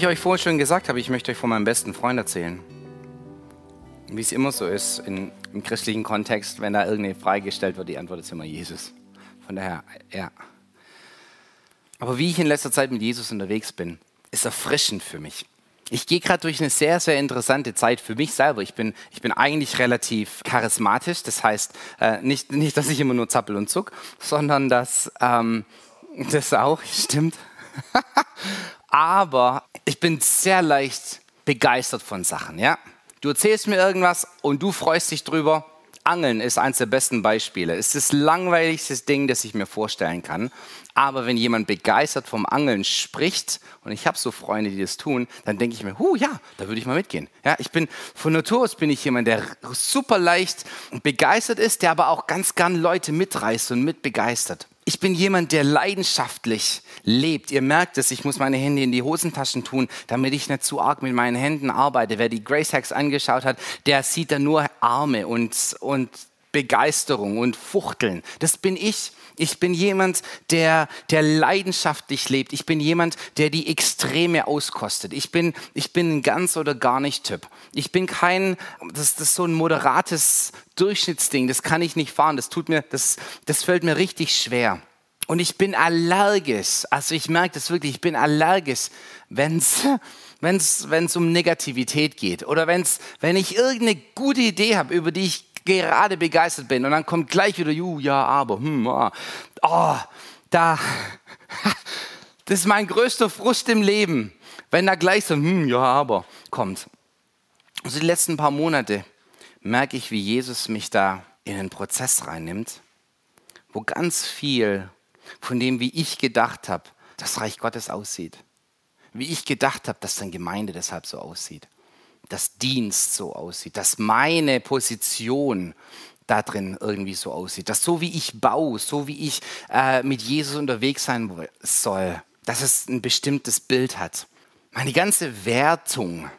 ich euch vorhin schon gesagt habe, ich möchte euch von meinem besten Freund erzählen. Wie es immer so ist in, im christlichen Kontext, wenn da irgendeine Frage gestellt wird, die Antwort ist immer Jesus. Von daher, ja. Aber wie ich in letzter Zeit mit Jesus unterwegs bin, ist erfrischend für mich. Ich gehe gerade durch eine sehr, sehr interessante Zeit für mich selber. Ich bin, ich bin eigentlich relativ charismatisch. Das heißt, äh, nicht, nicht, dass ich immer nur zappel und zuck, sondern dass ähm, das auch stimmt. Aber ich bin sehr leicht begeistert von Sachen. Ja? Du erzählst mir irgendwas und du freust dich drüber. Angeln ist eines der besten Beispiele. Es ist das langweiligste Ding, das ich mir vorstellen kann. Aber wenn jemand begeistert vom Angeln spricht, und ich habe so Freunde, die das tun, dann denke ich mir, hu, ja, da würde ich mal mitgehen. Ja, ich bin von Natur aus bin ich jemand, der super leicht begeistert ist, der aber auch ganz gern Leute mitreißt und mitbegeistert. Ich bin jemand, der leidenschaftlich lebt. Ihr merkt es, ich muss meine Hände in die Hosentaschen tun, damit ich nicht zu arg mit meinen Händen arbeite. Wer die Grace Hacks angeschaut hat, der sieht da nur Arme und, und Begeisterung und Fuchteln. Das bin ich. Ich bin jemand, der, der leidenschaftlich lebt. Ich bin jemand, der die Extreme auskostet. Ich bin, ich bin ein ganz oder gar nicht Typ. Ich bin kein, das, das ist so ein moderates Durchschnittsding. Das kann ich nicht fahren. Das tut mir, das, das fällt mir richtig schwer. Und ich bin allergisch. Also ich merke das wirklich. Ich bin allergisch, wenn es um Negativität geht oder wenn's, wenn ich irgendeine gute Idee habe, über die ich gerade begeistert bin und dann kommt gleich wieder, ju, ja, aber, hm, ah. oh, da, das ist mein größter Frust im Leben, wenn da gleich so, hm, ja, aber kommt. Also die letzten paar Monate merke ich, wie Jesus mich da in einen Prozess reinnimmt, wo ganz viel von dem, wie ich gedacht habe, das Reich Gottes aussieht. Wie ich gedacht habe, dass dann Gemeinde deshalb so aussieht dass Dienst so aussieht, dass meine Position da drin irgendwie so aussieht, dass so wie ich baue, so wie ich äh, mit Jesus unterwegs sein soll, dass es ein bestimmtes Bild hat. Meine ganze Wertung,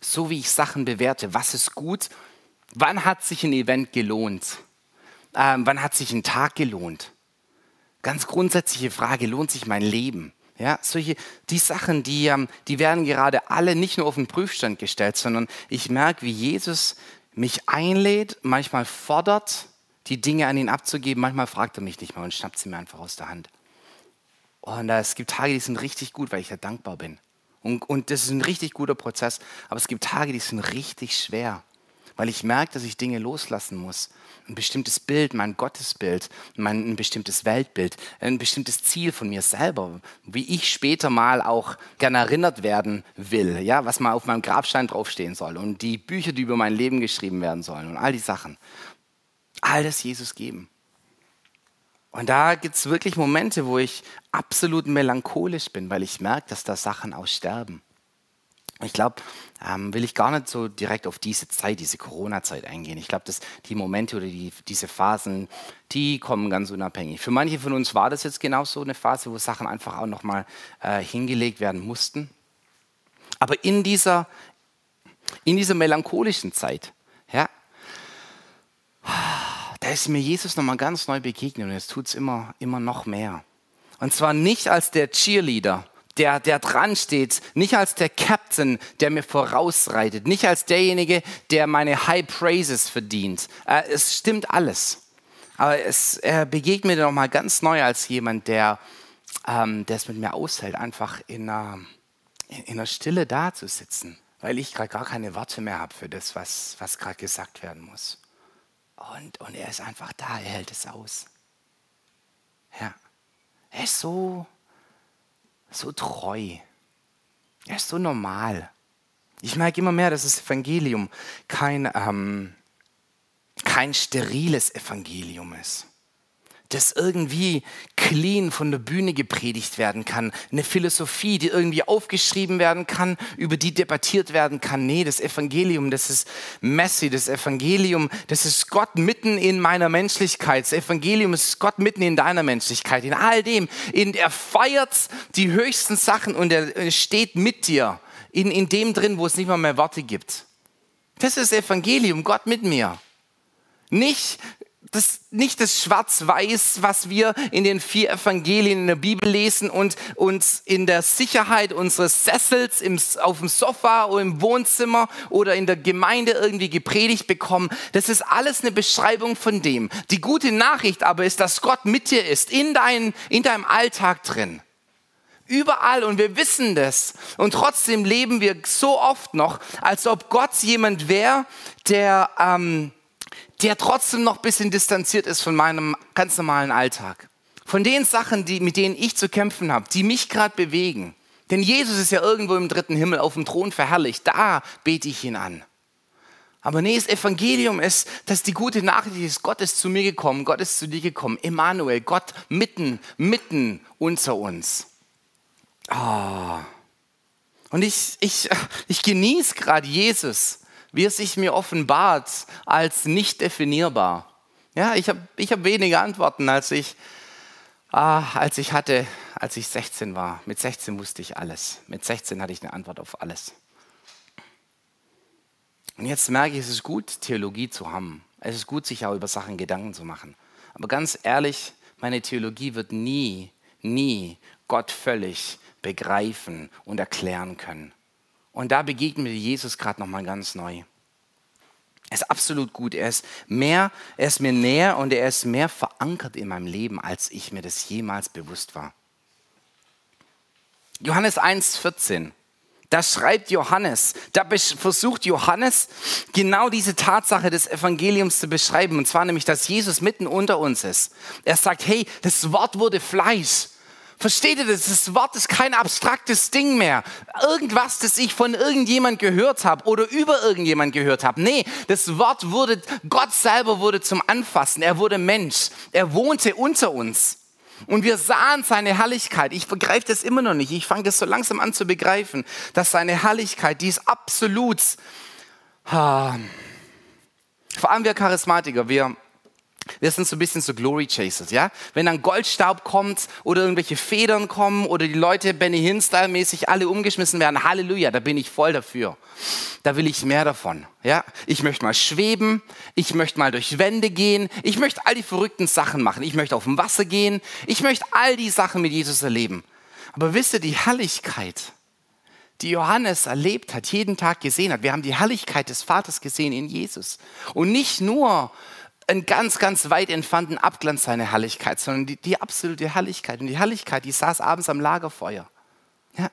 so wie ich Sachen bewerte, was ist gut, wann hat sich ein Event gelohnt, ähm, wann hat sich ein Tag gelohnt. Ganz grundsätzliche Frage, lohnt sich mein Leben? Ja, solche, die Sachen, die, ähm, die werden gerade alle nicht nur auf den Prüfstand gestellt, sondern ich merke, wie Jesus mich einlädt, manchmal fordert, die Dinge an ihn abzugeben, manchmal fragt er mich nicht mal und schnappt sie mir einfach aus der Hand. Und äh, es gibt Tage, die sind richtig gut, weil ich ja dankbar bin. Und, und das ist ein richtig guter Prozess. Aber es gibt Tage, die sind richtig schwer, weil ich merke, dass ich Dinge loslassen muss ein bestimmtes Bild, mein Gottesbild, mein, ein bestimmtes Weltbild, ein bestimmtes Ziel von mir selber, wie ich später mal auch gerne erinnert werden will, ja, was mal auf meinem Grabstein draufstehen soll und die Bücher, die über mein Leben geschrieben werden sollen und all die Sachen. All das Jesus geben. Und da gibt es wirklich Momente, wo ich absolut melancholisch bin, weil ich merke, dass da Sachen aussterben. Ich glaube, ähm, will ich gar nicht so direkt auf diese Zeit, diese Corona-Zeit eingehen. Ich glaube, dass die Momente oder die, diese Phasen, die kommen ganz unabhängig. Für manche von uns war das jetzt genau so eine Phase, wo Sachen einfach auch nochmal äh, hingelegt werden mussten. Aber in dieser, in dieser melancholischen Zeit, ja, da ist mir Jesus nochmal ganz neu begegnet und jetzt tut es immer, immer noch mehr. Und zwar nicht als der Cheerleader, der, der dran steht, nicht als der Captain, der mir vorausreitet, nicht als derjenige, der meine High Praises verdient. Äh, es stimmt alles. Aber es, er begegnet mir nochmal ganz neu als jemand, der, ähm, es mit mir aushält, einfach in einer, in einer Stille da zu sitzen, weil ich gerade gar keine Worte mehr habe für das, was, was gerade gesagt werden muss. Und, und er ist einfach da, er hält es aus. Ja. Er ist so so treu. Er ist so normal. Ich merke immer mehr, dass das Evangelium kein, ähm, kein steriles Evangelium ist das irgendwie clean von der Bühne gepredigt werden kann. Eine Philosophie, die irgendwie aufgeschrieben werden kann, über die debattiert werden kann. Nee, das Evangelium, das ist messy. Das Evangelium, das ist Gott mitten in meiner Menschlichkeit. Das Evangelium ist Gott mitten in deiner Menschlichkeit. In all dem. In, er feiert die höchsten Sachen und er steht mit dir. In, in dem drin, wo es nicht mal mehr Worte gibt. Das ist Evangelium, Gott mit mir. Nicht das nicht das Schwarz-Weiß, was wir in den vier Evangelien in der Bibel lesen und uns in der Sicherheit unseres Sessels im, auf dem Sofa oder im Wohnzimmer oder in der Gemeinde irgendwie gepredigt bekommen. Das ist alles eine Beschreibung von dem. Die gute Nachricht aber ist, dass Gott mit dir ist, in, dein, in deinem Alltag drin. Überall und wir wissen das. Und trotzdem leben wir so oft noch, als ob Gott jemand wäre, der... Ähm, der trotzdem noch ein bisschen distanziert ist von meinem ganz normalen Alltag. Von den Sachen, die, mit denen ich zu kämpfen habe, die mich gerade bewegen. Denn Jesus ist ja irgendwo im dritten Himmel auf dem Thron verherrlicht. Da bete ich ihn an. Aber nee, das Evangelium ist, dass die gute Nachricht ist, Gott ist zu mir gekommen, Gott ist zu dir gekommen. Emmanuel, Gott mitten, mitten unter uns. Oh. Und ich, ich, ich genieße gerade Jesus wie es sich mir offenbart als nicht definierbar. Ja, ich habe ich hab wenige Antworten, als ich, ah, als ich hatte, als ich 16 war. Mit 16 wusste ich alles. Mit 16 hatte ich eine Antwort auf alles. Und jetzt merke ich, es ist gut, Theologie zu haben. Es ist gut, sich auch über Sachen Gedanken zu machen. Aber ganz ehrlich, meine Theologie wird nie, nie Gott völlig begreifen und erklären können. Und da begegnet mir Jesus gerade nochmal ganz neu. Er ist absolut gut. Er ist mehr, er ist mir näher und er ist mehr verankert in meinem Leben, als ich mir das jemals bewusst war. Johannes 1,14. Da schreibt Johannes, da versucht Johannes genau diese Tatsache des Evangeliums zu beschreiben. Und zwar nämlich, dass Jesus mitten unter uns ist. Er sagt, hey, das Wort wurde Fleisch. Versteht ihr das? Das Wort ist kein abstraktes Ding mehr. Irgendwas, das ich von irgendjemand gehört habe oder über irgendjemand gehört habe. Nee, das Wort wurde, Gott selber wurde zum Anfassen. Er wurde Mensch. Er wohnte unter uns. Und wir sahen seine Herrlichkeit. Ich begreife das immer noch nicht. Ich fange das so langsam an zu begreifen, dass seine Herrlichkeit, die ist absolut. Vor allem wir Charismatiker, wir, wir sind so ein bisschen so Glory Chasers, ja? Wenn dann Goldstaub kommt oder irgendwelche Federn kommen oder die Leute Benny Hinn-Style mäßig alle umgeschmissen werden, Halleluja, da bin ich voll dafür. Da will ich mehr davon, ja? Ich möchte mal schweben, ich möchte mal durch Wände gehen, ich möchte all die verrückten Sachen machen, ich möchte auf dem Wasser gehen, ich möchte all die Sachen mit Jesus erleben. Aber wisst ihr, die Herrlichkeit, die Johannes erlebt hat, jeden Tag gesehen hat, wir haben die Herrlichkeit des Vaters gesehen in Jesus. Und nicht nur einen ganz, ganz weit entfernten Abglanz seiner Herrlichkeit, sondern die, die, absolute Herrlichkeit. Und die Herrlichkeit, die saß abends am Lagerfeuer. Ja?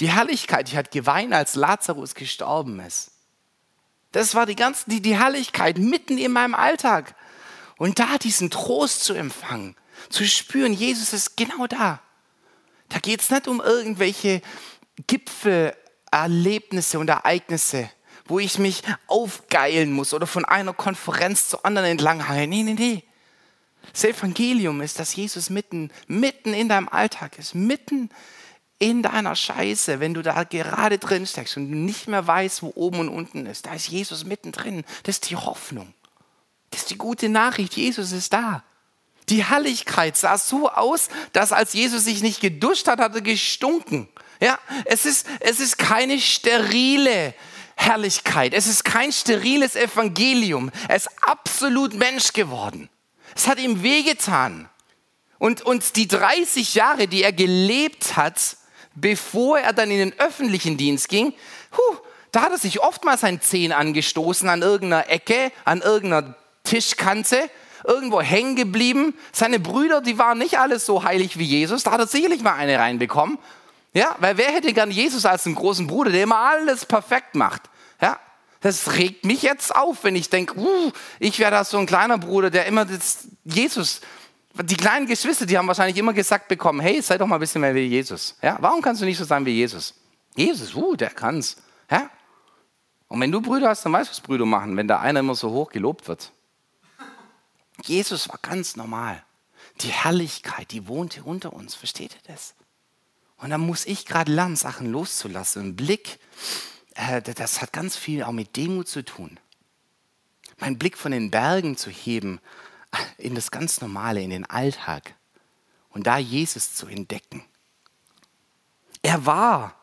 Die Herrlichkeit, die hat geweint, als Lazarus gestorben ist. Das war die, ganze, die, die Herrlichkeit mitten in meinem Alltag. Und da diesen Trost zu empfangen, zu spüren, Jesus ist genau da. Da geht es nicht um irgendwelche Gipfelerlebnisse und Ereignisse, wo ich mich aufgeilen muss oder von einer Konferenz zur anderen entlanghange. Nee, nee, nee. Das Evangelium ist, dass Jesus mitten, mitten in deinem Alltag ist, mitten in deiner Scheiße, wenn du da gerade drin steckst und nicht mehr weißt, wo oben und unten ist. Da ist Jesus mittendrin. Das ist die Hoffnung. Das ist die gute Nachricht. Jesus ist da. Die Herrlichkeit sah so aus, dass als Jesus sich nicht geduscht hat, hat er gestunken. Ja, es ist, es ist keine sterile, Herrlichkeit. Es ist kein steriles Evangelium. Er ist absolut Mensch geworden. Es hat ihm wehgetan. Und, und die 30 Jahre, die er gelebt hat, bevor er dann in den öffentlichen Dienst ging, huh, da hat er sich oftmals ein Zehen angestoßen an irgendeiner Ecke, an irgendeiner Tischkante, irgendwo hängen geblieben. Seine Brüder, die waren nicht alles so heilig wie Jesus. Da hat er sicherlich mal eine reinbekommen. Ja, weil wer hätte gern Jesus als einen großen Bruder, der immer alles perfekt macht? Ja, das regt mich jetzt auf, wenn ich denke, uh, ich wäre da so ein kleiner Bruder, der immer das Jesus, die kleinen Geschwister, die haben wahrscheinlich immer gesagt bekommen, hey, sei doch mal ein bisschen mehr wie Jesus. Ja, warum kannst du nicht so sein wie Jesus? Jesus, uh, der kann's. Ja? Und wenn du Brüder hast, dann weißt du, was Brüder machen, wenn da einer immer so hoch gelobt wird. Jesus war ganz normal. Die Herrlichkeit, die wohnte unter uns. Versteht ihr das? Und dann muss ich gerade lernen, Sachen loszulassen. Ein Blick, äh, das hat ganz viel auch mit Demut zu tun. Mein Blick von den Bergen zu heben äh, in das ganz Normale, in den Alltag. Und da Jesus zu entdecken. Er war,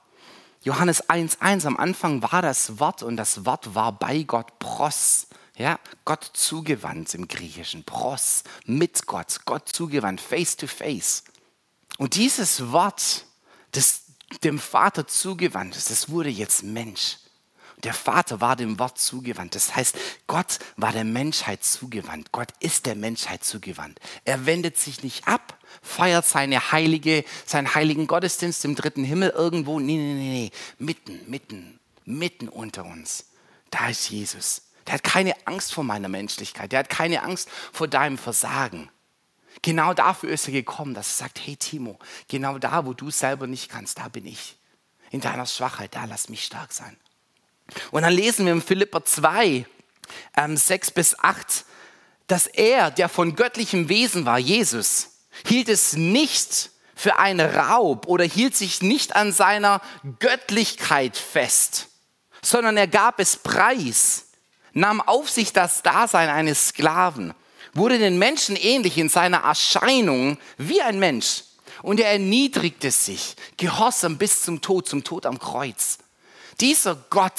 Johannes 1.1, am Anfang war das Wort und das Wort war bei Gott Pros, Ja, Gott zugewandt im Griechischen, pros, mit Gott, Gott zugewandt, face to face. Und dieses Wort, das dem Vater zugewandt ist, das wurde jetzt Mensch. Der Vater war dem Wort zugewandt. Das heißt, Gott war der Menschheit zugewandt. Gott ist der Menschheit zugewandt. Er wendet sich nicht ab, feiert seine heilige, seinen heiligen Gottesdienst im dritten Himmel irgendwo. Nee, nee, nee, nee. Mitten, mitten, mitten unter uns. Da ist Jesus. Der hat keine Angst vor meiner Menschlichkeit. Der hat keine Angst vor deinem Versagen. Genau dafür ist er gekommen, dass er sagt, hey Timo, genau da, wo du selber nicht kannst, da bin ich. In deiner Schwachheit, da lass mich stark sein. Und dann lesen wir in Philipper 2, ähm, 6 bis 8, dass er, der von göttlichem Wesen war, Jesus, hielt es nicht für einen Raub oder hielt sich nicht an seiner Göttlichkeit fest, sondern er gab es preis, nahm auf sich das Dasein eines Sklaven, wurde den Menschen ähnlich in seiner Erscheinung wie ein Mensch und er erniedrigte sich, gehorsam bis zum Tod, zum Tod am Kreuz. Dieser Gott,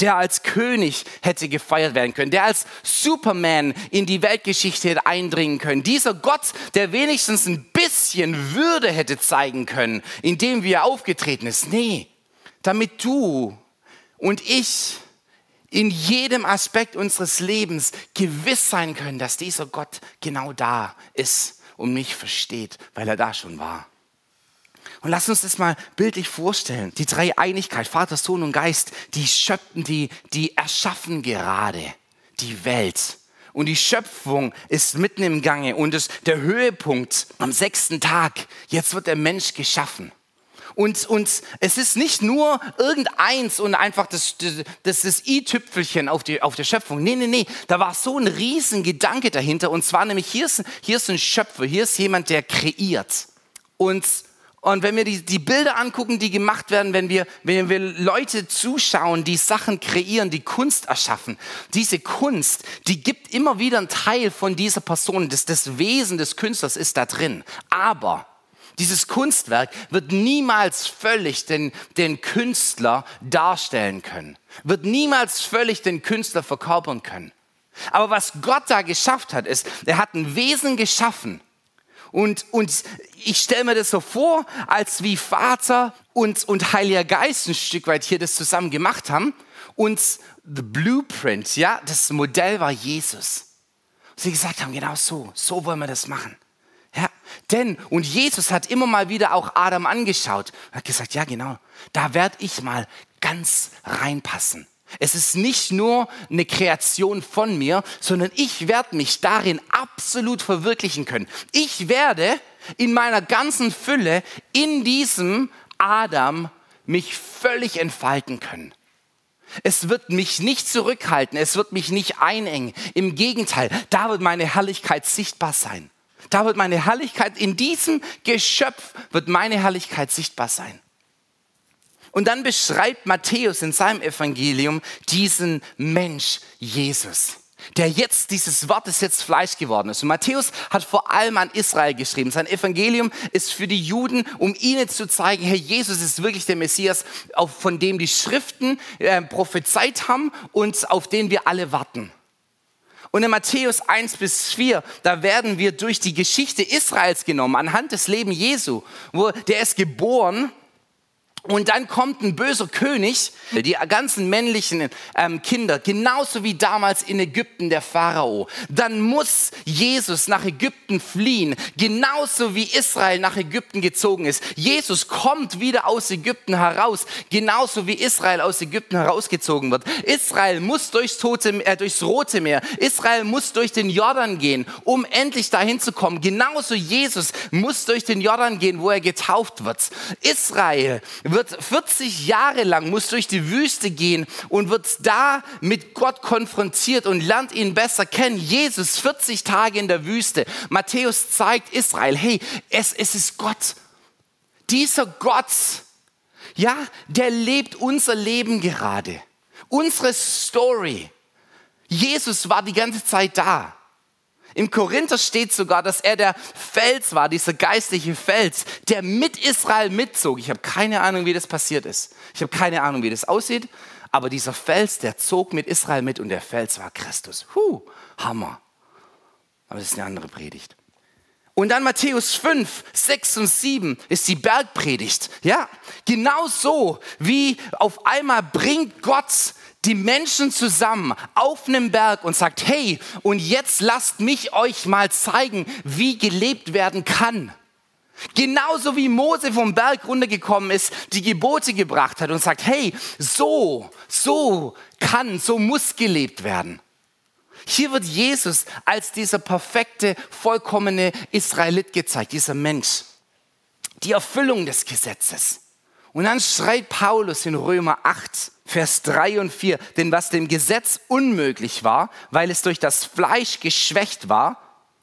der als König hätte gefeiert werden können, der als Superman in die Weltgeschichte hätte eindringen können. Dieser Gott, der wenigstens ein bisschen Würde hätte zeigen können, indem wie er aufgetreten ist. Nee, damit du und ich in jedem Aspekt unseres Lebens gewiss sein können, dass dieser Gott genau da ist und mich versteht, weil er da schon war. Und lass uns das mal bildlich vorstellen. Die Dreieinigkeit, Vater, Sohn und Geist, die schöpfen, die, die erschaffen gerade die Welt. Und die Schöpfung ist mitten im Gange und das, der Höhepunkt am sechsten Tag. Jetzt wird der Mensch geschaffen. Und, und es ist nicht nur irgendeins und einfach das, das, das i-Tüpfelchen auf, die, auf der Schöpfung. Nee, nee, nee. Da war so ein riesen Gedanke dahinter. Und zwar nämlich, hier ist, hier ist ein Schöpfer, hier ist jemand, der kreiert. Und und wenn wir die, die Bilder angucken, die gemacht werden, wenn wir, wenn wir Leute zuschauen, die Sachen kreieren, die Kunst erschaffen, diese Kunst, die gibt immer wieder einen Teil von dieser Person. Das, das Wesen des Künstlers ist da drin. Aber dieses Kunstwerk wird niemals völlig den, den Künstler darstellen können, wird niemals völlig den Künstler verkörpern können. Aber was Gott da geschafft hat, ist, er hat ein Wesen geschaffen, und, und ich stelle mir das so vor, als wie Vater und, und Heiliger Geist ein Stück weit hier das zusammen gemacht haben. Und the Blueprint, ja, das Modell war Jesus. Und sie gesagt haben, genau so, so wollen wir das machen. Denn, und Jesus hat immer mal wieder auch Adam angeschaut hat gesagt, ja genau, da werde ich mal ganz reinpassen. Es ist nicht nur eine Kreation von mir, sondern ich werde mich darin absolut verwirklichen können. Ich werde in meiner ganzen Fülle in diesem Adam mich völlig entfalten können. Es wird mich nicht zurückhalten, es wird mich nicht einengen. Im Gegenteil, da wird meine Herrlichkeit sichtbar sein. Da wird meine Herrlichkeit, in diesem Geschöpf wird meine Herrlichkeit sichtbar sein. Und dann beschreibt Matthäus in seinem Evangelium diesen Mensch Jesus der jetzt, dieses Wort ist jetzt Fleisch geworden ist. Und Matthäus hat vor allem an Israel geschrieben. Sein Evangelium ist für die Juden, um ihnen zu zeigen, Herr Jesus ist wirklich der Messias, von dem die Schriften äh, prophezeit haben und auf den wir alle warten. Und in Matthäus 1 bis 4, da werden wir durch die Geschichte Israels genommen, anhand des Lebens Jesu, wo der ist geboren und dann kommt ein böser König, die ganzen männlichen ähm, Kinder, genauso wie damals in Ägypten der Pharao. Dann muss Jesus nach Ägypten fliehen, genauso wie Israel nach Ägypten gezogen ist. Jesus kommt wieder aus Ägypten heraus, genauso wie Israel aus Ägypten herausgezogen wird. Israel muss durchs, Tote, äh, durchs Rote Meer, Israel muss durch den Jordan gehen, um endlich dahin zu kommen. Genauso Jesus muss durch den Jordan gehen, wo er getauft wird. Israel wird 40 Jahre lang, muss durch die Wüste gehen und wird da mit Gott konfrontiert und lernt ihn besser kennen. Jesus 40 Tage in der Wüste. Matthäus zeigt Israel, hey, es, es ist Gott. Dieser Gott, ja, der lebt unser Leben gerade. Unsere Story. Jesus war die ganze Zeit da. Im Korinther steht sogar, dass er der Fels war, dieser geistliche Fels, der mit Israel mitzog. Ich habe keine Ahnung, wie das passiert ist. Ich habe keine Ahnung, wie das aussieht. Aber dieser Fels, der zog mit Israel mit und der Fels war Christus. Huh, Hammer. Aber das ist eine andere Predigt. Und dann Matthäus 5, 6 und 7 ist die Bergpredigt. Ja, genau so wie auf einmal bringt Gott die Menschen zusammen auf einem Berg und sagt, hey, und jetzt lasst mich euch mal zeigen, wie gelebt werden kann. Genauso wie Mose vom Berg runtergekommen ist, die Gebote gebracht hat und sagt, hey, so, so kann, so muss gelebt werden. Hier wird Jesus als dieser perfekte, vollkommene Israelit gezeigt, dieser Mensch. Die Erfüllung des Gesetzes. Und dann schreit Paulus in Römer 8, Vers 3 und 4, denn was dem Gesetz unmöglich war, weil es durch das Fleisch geschwächt war,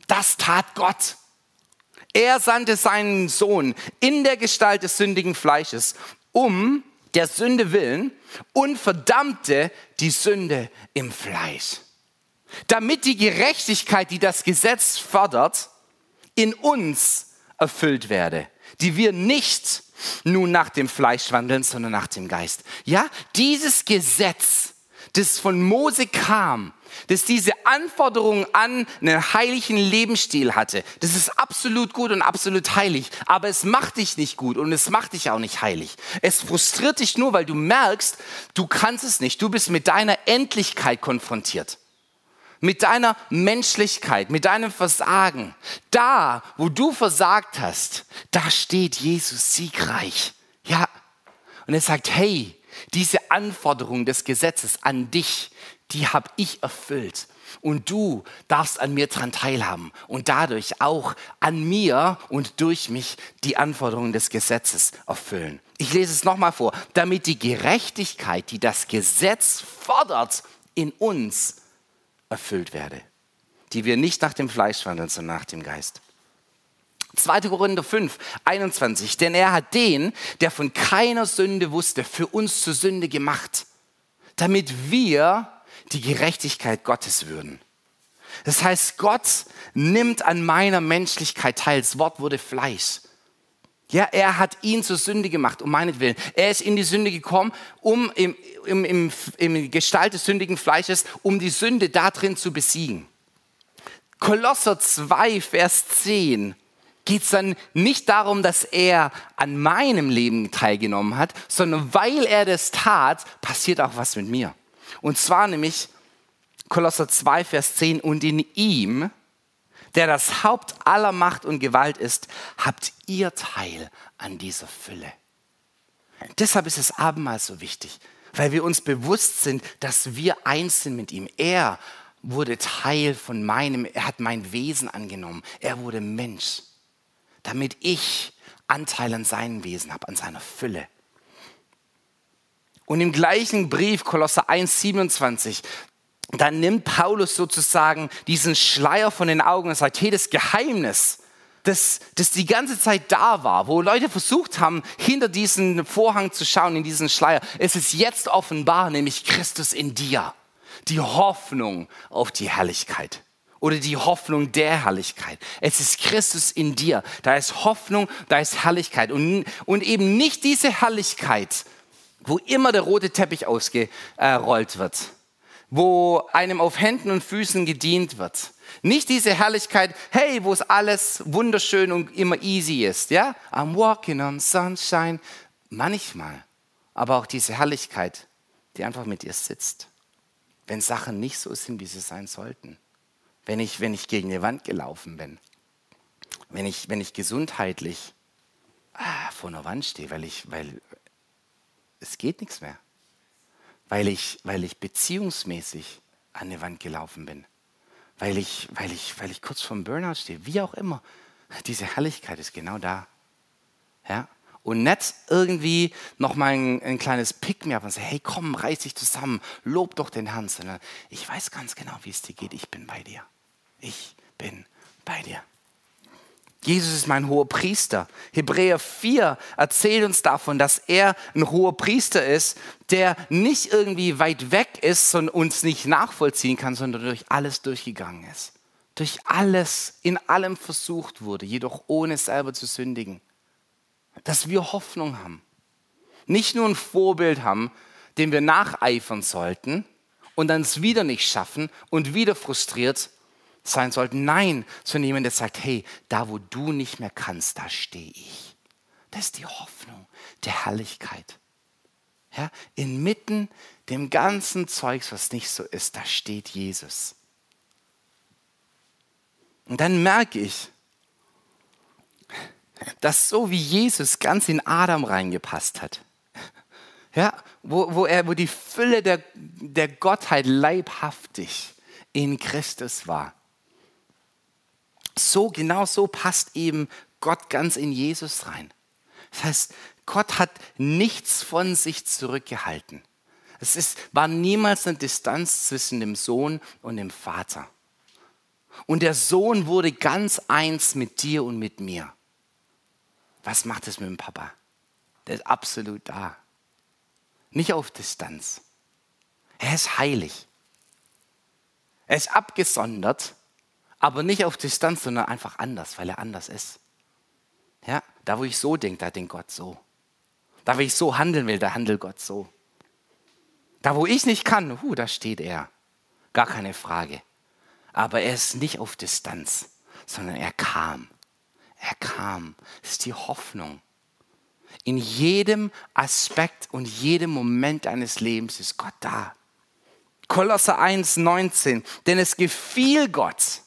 das tat Gott. Er sandte seinen Sohn in der Gestalt des sündigen Fleisches, um der Sünde willen und verdammte die Sünde im Fleisch damit die Gerechtigkeit, die das Gesetz fördert, in uns erfüllt werde, die wir nicht nun nach dem Fleisch wandeln, sondern nach dem Geist. Ja, dieses Gesetz, das von Mose kam, das diese Anforderungen an einen heiligen Lebensstil hatte, das ist absolut gut und absolut heilig, aber es macht dich nicht gut und es macht dich auch nicht heilig. Es frustriert dich nur, weil du merkst, du kannst es nicht, du bist mit deiner Endlichkeit konfrontiert mit deiner Menschlichkeit, mit deinem Versagen. Da, wo du versagt hast, da steht Jesus siegreich. Ja. Und er sagt, hey, diese Anforderung des Gesetzes an dich, die habe ich erfüllt. Und du darfst an mir dran teilhaben und dadurch auch an mir und durch mich die Anforderungen des Gesetzes erfüllen. Ich lese es nochmal vor, damit die Gerechtigkeit, die das Gesetz fordert, in uns erfüllt werde, die wir nicht nach dem Fleisch wandeln, sondern nach dem Geist. 2. Korinther 5, 21. Denn er hat den, der von keiner Sünde wusste, für uns zur Sünde gemacht, damit wir die Gerechtigkeit Gottes würden. Das heißt, Gott nimmt an meiner Menschlichkeit teil. Das Wort wurde Fleisch. Ja, er hat ihn zur Sünde gemacht, um meinetwillen. Er ist in die Sünde gekommen, um im, im, im, im Gestalt des sündigen Fleisches, um die Sünde darin zu besiegen. Kolosser 2, Vers 10 geht es dann nicht darum, dass er an meinem Leben teilgenommen hat, sondern weil er das tat, passiert auch was mit mir. Und zwar nämlich Kolosser 2, Vers 10, und in ihm, der das Haupt aller Macht und Gewalt ist, habt ihr Teil an dieser Fülle. Deshalb ist das Abendmahl so wichtig, weil wir uns bewusst sind, dass wir eins sind mit ihm. Er wurde Teil von meinem, er hat mein Wesen angenommen. Er wurde Mensch, damit ich Anteil an seinem Wesen habe, an seiner Fülle. Und im gleichen Brief, Kolosser 1, 27, dann nimmt Paulus sozusagen diesen Schleier von den Augen und sagt, hey, das Geheimnis, das, das die ganze Zeit da war, wo Leute versucht haben, hinter diesen Vorhang zu schauen, in diesen Schleier, es ist jetzt offenbar, nämlich Christus in dir. Die Hoffnung auf die Herrlichkeit oder die Hoffnung der Herrlichkeit. Es ist Christus in dir. Da ist Hoffnung, da ist Herrlichkeit. Und, und eben nicht diese Herrlichkeit, wo immer der rote Teppich ausgerollt wird wo einem auf Händen und Füßen gedient wird. Nicht diese Herrlichkeit, hey, wo es alles wunderschön und immer easy ist, ja? I'm walking on sunshine. Manchmal. Aber auch diese Herrlichkeit, die einfach mit dir sitzt. Wenn Sachen nicht so sind, wie sie sein sollten. Wenn ich, wenn ich gegen die Wand gelaufen bin. Wenn ich, wenn ich gesundheitlich ah, vor einer Wand stehe, weil ich, weil es geht nichts mehr weil ich, weil ich beziehungsmäßig an die Wand gelaufen bin, weil ich, weil, ich, weil ich kurz vorm Burnout stehe, wie auch immer. Diese Herrlichkeit ist genau da. Ja? Und nicht irgendwie noch mal ein, ein kleines Pick mir ab und sagen, hey komm, reiß dich zusammen, lob doch den Herrn, sondern ich weiß ganz genau, wie es dir geht, ich bin bei dir. Ich bin bei dir. Jesus ist mein hoher Priester. Hebräer 4 erzählt uns davon, dass er ein hoher Priester ist, der nicht irgendwie weit weg ist und uns nicht nachvollziehen kann, sondern durch alles durchgegangen ist. Durch alles, in allem versucht wurde, jedoch ohne selber zu sündigen. Dass wir Hoffnung haben. Nicht nur ein Vorbild haben, dem wir nacheifern sollten und dann es wieder nicht schaffen und wieder frustriert sein sollten. Nein, sondern jemand, der sagt, hey, da wo du nicht mehr kannst, da stehe ich. Das ist die Hoffnung der Herrlichkeit. Ja, inmitten dem ganzen Zeugs, was nicht so ist, da steht Jesus. Und dann merke ich, dass so wie Jesus ganz in Adam reingepasst hat, ja, wo, wo, er, wo die Fülle der, der Gottheit leibhaftig in Christus war, so genau so passt eben Gott ganz in Jesus rein. Das heißt, Gott hat nichts von sich zurückgehalten. Es ist, war niemals eine Distanz zwischen dem Sohn und dem Vater. Und der Sohn wurde ganz eins mit dir und mit mir. Was macht es mit dem Papa? Der ist absolut da. Nicht auf Distanz. Er ist heilig. Er ist abgesondert, aber nicht auf Distanz, sondern einfach anders, weil er anders ist. Ja, da wo ich so denke, da denkt Gott so. Da wo ich so handeln will, da handelt Gott so. Da wo ich nicht kann, hu, da steht er. Gar keine Frage. Aber er ist nicht auf Distanz, sondern er kam. Er kam. Das ist die Hoffnung. In jedem Aspekt und jedem Moment deines Lebens ist Gott da. Kolosser 1, 19. Denn es gefiel Gott.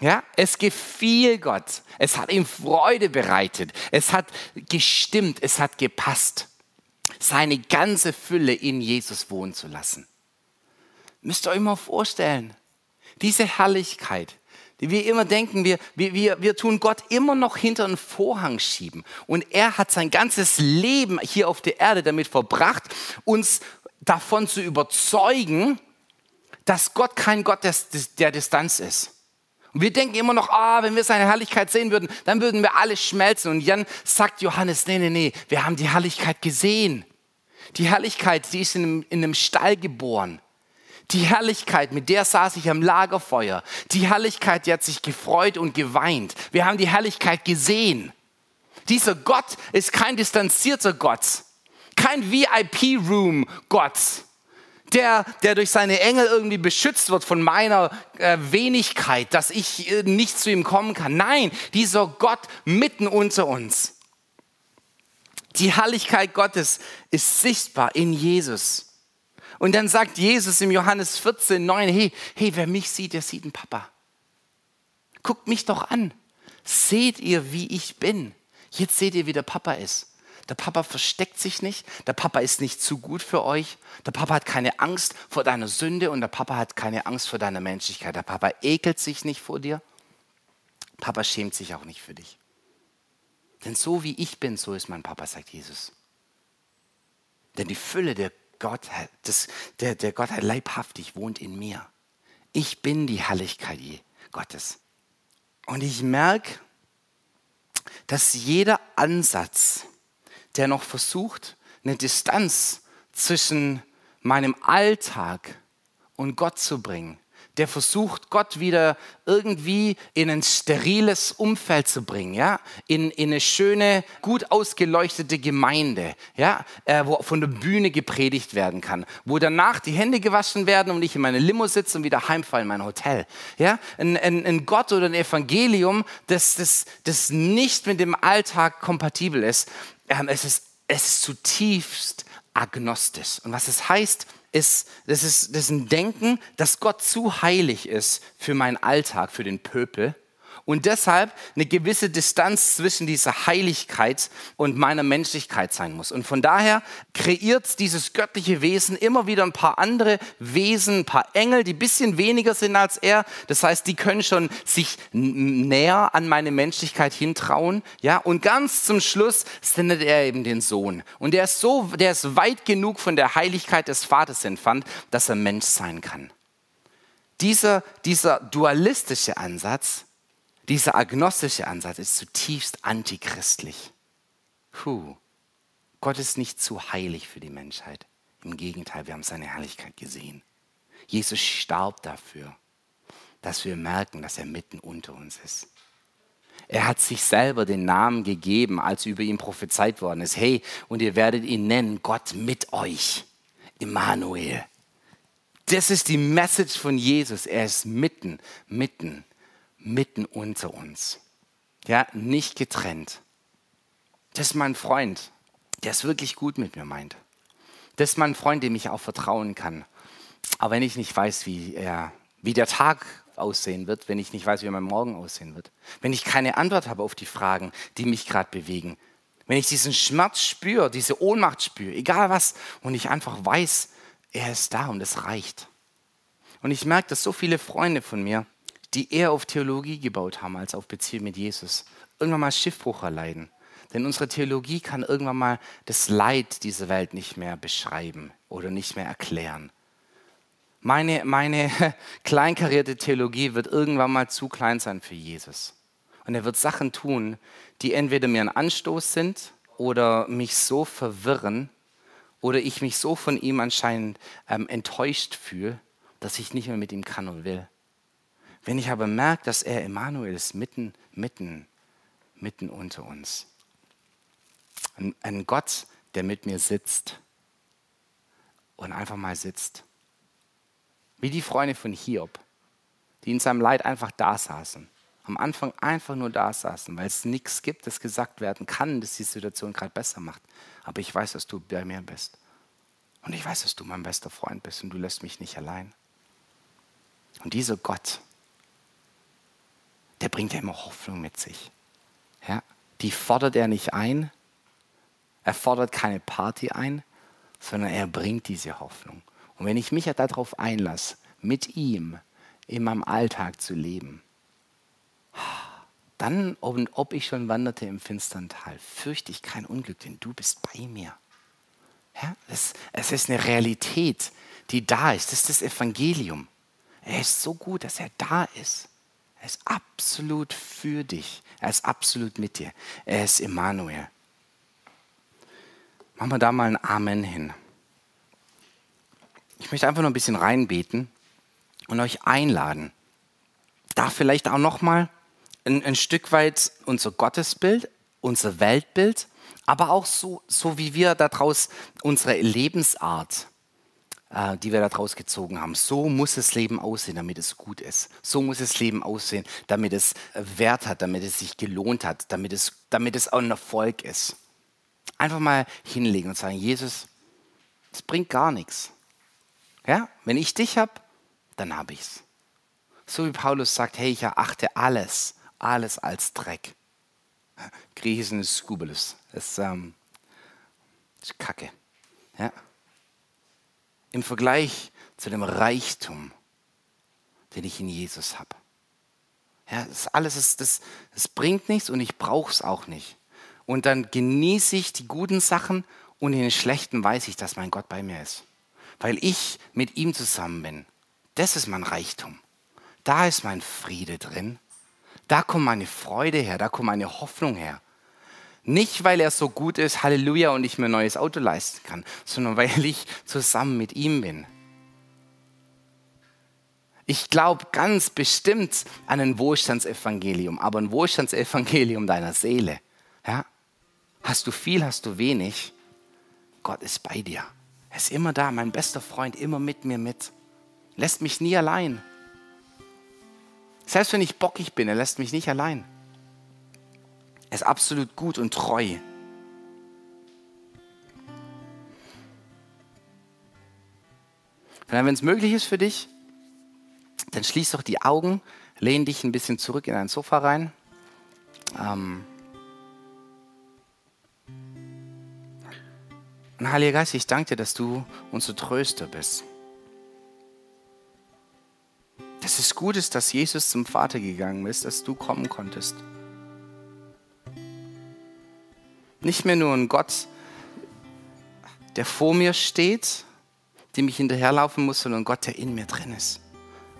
Ja, es gefiel Gott. Es hat ihm Freude bereitet. Es hat gestimmt. Es hat gepasst. Seine ganze Fülle in Jesus wohnen zu lassen. Müsst ihr euch mal vorstellen. Diese Herrlichkeit, die wir immer denken, wir, wir, wir tun Gott immer noch hinter einen Vorhang schieben. Und er hat sein ganzes Leben hier auf der Erde damit verbracht, uns davon zu überzeugen, dass Gott kein Gott der, der Distanz ist. Und wir denken immer noch, ah, wenn wir seine Herrlichkeit sehen würden, dann würden wir alle schmelzen. Und Jan sagt Johannes, nee, nee, nee, wir haben die Herrlichkeit gesehen. Die Herrlichkeit, die ist in einem, in einem Stall geboren. Die Herrlichkeit, mit der saß ich am Lagerfeuer. Die Herrlichkeit, die hat sich gefreut und geweint. Wir haben die Herrlichkeit gesehen. Dieser Gott ist kein distanzierter Gott, kein VIP-Room-Gott, der, der durch seine Engel irgendwie beschützt wird von meiner äh, Wenigkeit, dass ich äh, nicht zu ihm kommen kann. Nein, dieser Gott mitten unter uns. Die Herrlichkeit Gottes ist sichtbar in Jesus. Und dann sagt Jesus im Johannes 14, 9, hey, hey, wer mich sieht, der sieht einen Papa. Guckt mich doch an. Seht ihr, wie ich bin? Jetzt seht ihr, wie der Papa ist. Der Papa versteckt sich nicht. Der Papa ist nicht zu gut für euch. Der Papa hat keine Angst vor deiner Sünde und der Papa hat keine Angst vor deiner Menschlichkeit. Der Papa ekelt sich nicht vor dir. Papa schämt sich auch nicht für dich. Denn so wie ich bin, so ist mein Papa, sagt Jesus. Denn die Fülle der Gottheit, das, der, der Gottheit leibhaftig wohnt in mir. Ich bin die Herrlichkeit Gottes. Und ich merke, dass jeder Ansatz, der noch versucht, eine Distanz zwischen meinem Alltag und Gott zu bringen, der versucht, Gott wieder irgendwie in ein steriles Umfeld zu bringen, ja, in, in eine schöne, gut ausgeleuchtete Gemeinde, ja, äh, wo von der Bühne gepredigt werden kann, wo danach die Hände gewaschen werden und ich in meine Limo sitze und wieder heimfahre in mein Hotel, ja, ein, ein, ein Gott oder ein Evangelium, das, das, das nicht mit dem Alltag kompatibel ist, es ist, es ist zutiefst agnostisch. Und was es heißt, ist, das ist, das ist ein Denken, dass Gott zu heilig ist für meinen Alltag, für den Pöbel und deshalb eine gewisse Distanz zwischen dieser Heiligkeit und meiner Menschlichkeit sein muss. Und von daher kreiert dieses göttliche Wesen immer wieder ein paar andere Wesen, ein paar Engel, die ein bisschen weniger sind als er. Das heißt, die können schon sich näher an meine Menschlichkeit hintrauen. Ja, und ganz zum Schluss sendet er eben den Sohn. Und der ist so, der ist weit genug von der Heiligkeit des Vaters entfernt, dass er Mensch sein kann. Dieser, dieser dualistische Ansatz dieser agnostische Ansatz ist zutiefst antichristlich. Puh. Gott ist nicht zu heilig für die Menschheit. Im Gegenteil, wir haben seine Herrlichkeit gesehen. Jesus starb dafür, dass wir merken, dass er mitten unter uns ist. Er hat sich selber den Namen gegeben, als über ihn prophezeit worden ist. Hey, und ihr werdet ihn nennen, Gott mit euch. Immanuel. Das ist die Message von Jesus. Er ist mitten, mitten, mitten unter uns. Ja, nicht getrennt. Das ist mein Freund, der es wirklich gut mit mir meint. Das ist mein Freund, dem ich auch vertrauen kann. Aber wenn ich nicht weiß, wie, er, wie der Tag aussehen wird, wenn ich nicht weiß, wie mein Morgen aussehen wird, wenn ich keine Antwort habe auf die Fragen, die mich gerade bewegen, wenn ich diesen Schmerz spüre, diese Ohnmacht spüre, egal was, und ich einfach weiß, er ist da und es reicht. Und ich merke, dass so viele Freunde von mir, die eher auf Theologie gebaut haben als auf Beziehung mit Jesus, irgendwann mal Schiffbruch erleiden. Denn unsere Theologie kann irgendwann mal das Leid dieser Welt nicht mehr beschreiben oder nicht mehr erklären. Meine, meine kleinkarierte Theologie wird irgendwann mal zu klein sein für Jesus. Und er wird Sachen tun, die entweder mir ein Anstoß sind oder mich so verwirren oder ich mich so von ihm anscheinend ähm, enttäuscht fühle, dass ich nicht mehr mit ihm kann und will. Wenn ich aber merke, dass er Emmanuel ist, mitten, mitten, mitten unter uns. Ein, ein Gott, der mit mir sitzt und einfach mal sitzt. Wie die Freunde von Hiob, die in seinem Leid einfach da saßen am Anfang einfach nur da saßen, weil es nichts gibt, das gesagt werden kann, das die Situation gerade besser macht. Aber ich weiß, dass du bei mir bist. Und ich weiß, dass du mein bester Freund bist und du lässt mich nicht allein. Und dieser Gott, der bringt ja immer Hoffnung mit sich. Ja? Die fordert er nicht ein. Er fordert keine Party ein, sondern er bringt diese Hoffnung. Und wenn ich mich ja darauf einlasse, mit ihm in meinem Alltag zu leben, dann, ob ich schon wanderte im finstern Tal, fürchte ich kein Unglück, denn du bist bei mir. Ja, es, es ist eine Realität, die da ist. Das ist das Evangelium. Er ist so gut, dass er da ist. Er ist absolut für dich. Er ist absolut mit dir. Er ist Emmanuel. Machen wir da mal ein Amen hin. Ich möchte einfach noch ein bisschen reinbeten und euch einladen, da vielleicht auch noch mal ein, ein Stück weit unser Gottesbild, unser Weltbild, aber auch so, so wie wir daraus unsere Lebensart, äh, die wir daraus gezogen haben. So muss das Leben aussehen, damit es gut ist. So muss das Leben aussehen, damit es äh, Wert hat, damit es sich gelohnt hat, damit es, damit es auch ein Erfolg ist. Einfach mal hinlegen und sagen, Jesus, es bringt gar nichts. Ja, wenn ich dich habe, dann habe ich's. So wie Paulus sagt, hey, ich erachte alles alles als Dreck. Griechen ist Skubeles. Das ähm, das ist Kacke. Ja? Im Vergleich zu dem Reichtum, den ich in Jesus habe. Ja, das alles ist, das, das bringt nichts und ich brauche es auch nicht. Und dann genieße ich die guten Sachen und in den schlechten weiß ich, dass mein Gott bei mir ist. Weil ich mit ihm zusammen bin. Das ist mein Reichtum. Da ist mein Friede drin. Da kommt meine Freude her, da kommt meine Hoffnung her. Nicht, weil er so gut ist, Halleluja, und ich mir ein neues Auto leisten kann, sondern weil ich zusammen mit ihm bin. Ich glaube ganz bestimmt an ein Wohlstandsevangelium, aber ein Wohlstandsevangelium deiner Seele. Ja? Hast du viel, hast du wenig, Gott ist bei dir. Er ist immer da, mein bester Freund, immer mit mir mit. Lässt mich nie allein. Selbst wenn ich bockig bin, er lässt mich nicht allein. Er ist absolut gut und treu. Wenn es möglich ist für dich, dann schließ doch die Augen, lehn dich ein bisschen zurück in dein Sofa rein. Ähm und Heiliger Geist, ich danke dir, dass du unser Tröster bist. dass es gut ist, dass Jesus zum Vater gegangen ist, dass du kommen konntest. Nicht mehr nur ein Gott, der vor mir steht, dem ich hinterherlaufen muss, sondern ein Gott, der in mir drin ist.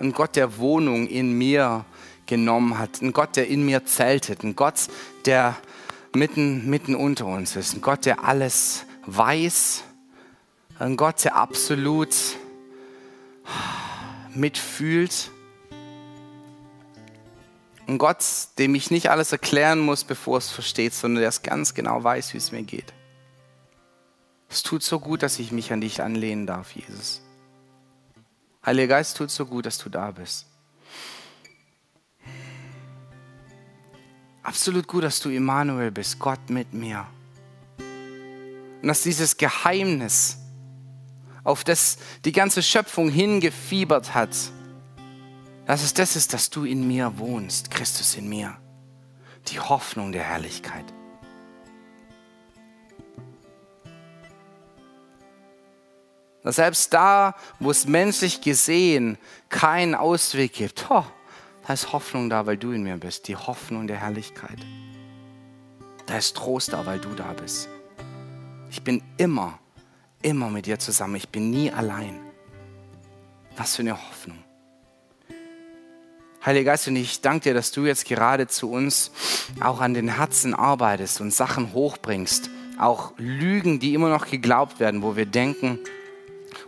Ein Gott, der Wohnung in mir genommen hat. Ein Gott, der in mir zeltet. Ein Gott, der mitten, mitten unter uns ist. Ein Gott, der alles weiß. Ein Gott, der absolut mitfühlt ein Gott, dem ich nicht alles erklären muss, bevor es versteht, sondern der es ganz genau weiß, wie es mir geht. Es tut so gut, dass ich mich an dich anlehnen darf, Jesus. Heiliger Geist, tut so gut, dass du da bist. Absolut gut, dass du Immanuel bist, Gott mit mir. Und dass dieses Geheimnis, auf das die ganze Schöpfung hingefiebert hat, dass es das ist, dass du in mir wohnst, Christus in mir. Die Hoffnung der Herrlichkeit. Dass selbst da, wo es menschlich gesehen keinen Ausweg gibt, oh, da ist Hoffnung da, weil du in mir bist. Die Hoffnung der Herrlichkeit. Da ist Trost da, weil du da bist. Ich bin immer, immer mit dir zusammen. Ich bin nie allein. Was für eine Hoffnung. Heiliger Geist, und ich danke dir, dass du jetzt gerade zu uns auch an den Herzen arbeitest und Sachen hochbringst. Auch Lügen, die immer noch geglaubt werden, wo wir denken,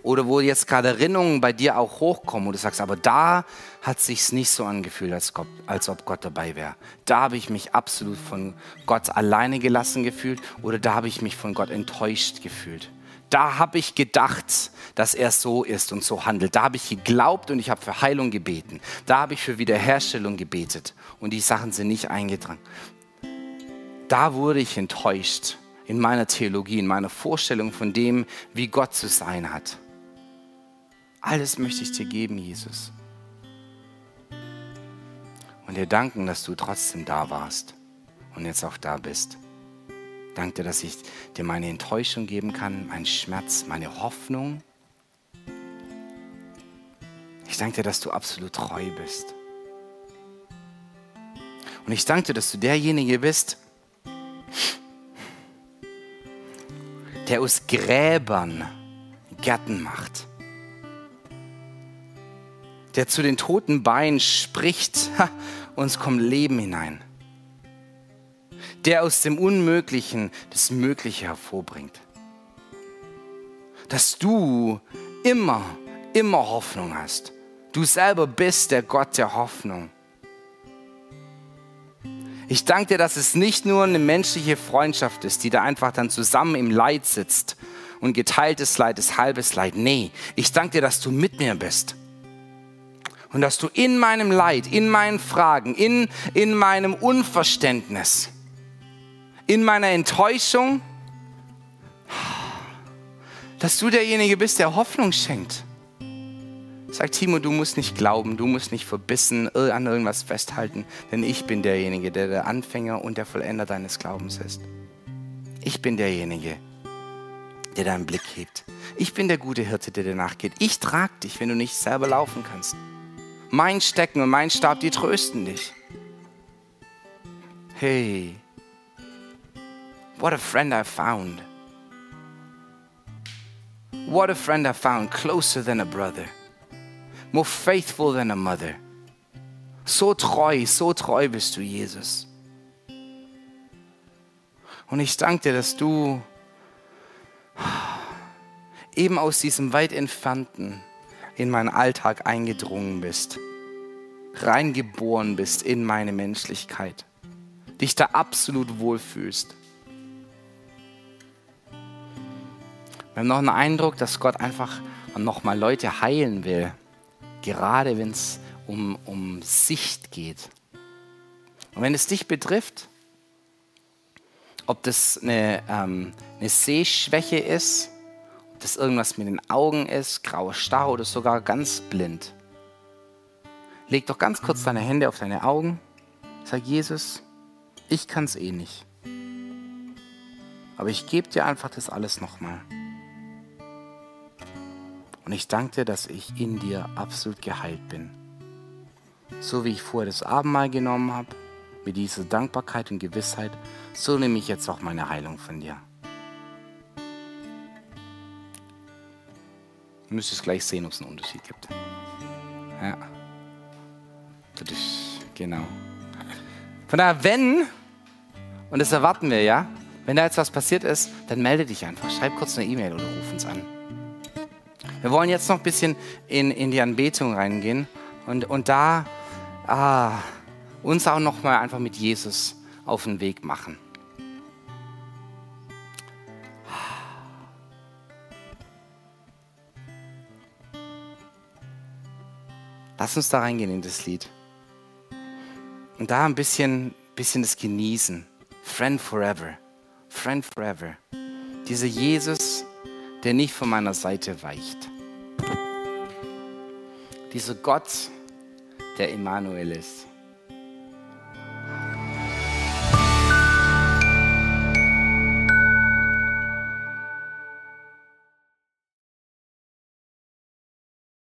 oder wo jetzt gerade Erinnerungen bei dir auch hochkommen, wo du sagst, aber da hat sich's nicht so angefühlt, als, Gott, als ob Gott dabei wäre. Da habe ich mich absolut von Gott alleine gelassen gefühlt oder da habe ich mich von Gott enttäuscht gefühlt. Da habe ich gedacht, dass er so ist und so handelt. Da habe ich geglaubt und ich habe für Heilung gebeten. Da habe ich für Wiederherstellung gebetet und die Sachen sind nicht eingetragen. Da wurde ich enttäuscht in meiner Theologie, in meiner Vorstellung von dem, wie Gott zu sein hat. Alles möchte ich dir geben, Jesus. Und dir danken, dass du trotzdem da warst und jetzt auch da bist. Danke dir, dass ich dir meine Enttäuschung geben kann, meinen Schmerz, meine Hoffnung. Ich danke dir, dass du absolut treu bist. Und ich danke dir, dass du derjenige bist, der aus Gräbern Gärten macht der zu den toten Beinen spricht, uns kommt Leben hinein. Der aus dem Unmöglichen das Mögliche hervorbringt. Dass du immer, immer Hoffnung hast. Du selber bist der Gott der Hoffnung. Ich danke dir, dass es nicht nur eine menschliche Freundschaft ist, die da einfach dann zusammen im Leid sitzt und geteiltes Leid ist halbes Leid. Nee, ich danke dir, dass du mit mir bist und dass du in meinem Leid, in meinen Fragen, in, in meinem Unverständnis, in meiner Enttäuschung, dass du derjenige bist, der Hoffnung schenkt. Sag Timo, du musst nicht glauben, du musst nicht verbissen an irgendwas festhalten, denn ich bin derjenige, der der Anfänger und der Vollender deines Glaubens ist. Ich bin derjenige, der deinen Blick hebt. Ich bin der gute Hirte, der dir nachgeht. Ich trage dich, wenn du nicht selber laufen kannst. Mein Stecken und mein Stab, die trösten dich. Hey, what a friend I found. What a friend I found, closer than a brother, more faithful than a mother. So treu, so treu bist du, Jesus. Und ich danke dir, dass du eben aus diesem weit entfernten, in meinen Alltag eingedrungen bist, reingeboren bist in meine Menschlichkeit, dich da absolut wohlfühlst. Wir haben noch einen Eindruck, dass Gott einfach nochmal Leute heilen will, gerade wenn es um, um Sicht geht. Und wenn es dich betrifft, ob das eine, ähm, eine Sehschwäche ist, das irgendwas mit den Augen ist, grauer Star oder sogar ganz blind. Leg doch ganz kurz deine Hände auf deine Augen. Sag Jesus, ich kann es eh nicht. Aber ich gebe dir einfach das alles nochmal. Und ich danke dir, dass ich in dir absolut geheilt bin. So wie ich vorher das Abendmahl genommen habe, mit dieser Dankbarkeit und Gewissheit, so nehme ich jetzt auch meine Heilung von dir. Du müsstest gleich sehen, ob es einen Unterschied gibt. Ja. Genau. Von daher, wenn, und das erwarten wir ja, wenn da jetzt was passiert ist, dann melde dich einfach. Schreib kurz eine E-Mail oder ruf uns an. Wir wollen jetzt noch ein bisschen in, in die Anbetung reingehen und, und da ah, uns auch nochmal einfach mit Jesus auf den Weg machen. Lass uns da reingehen in das Lied. Und da ein bisschen, bisschen das genießen. Friend forever. Friend forever. Dieser Jesus, der nicht von meiner Seite weicht. Dieser Gott, der Immanuel ist.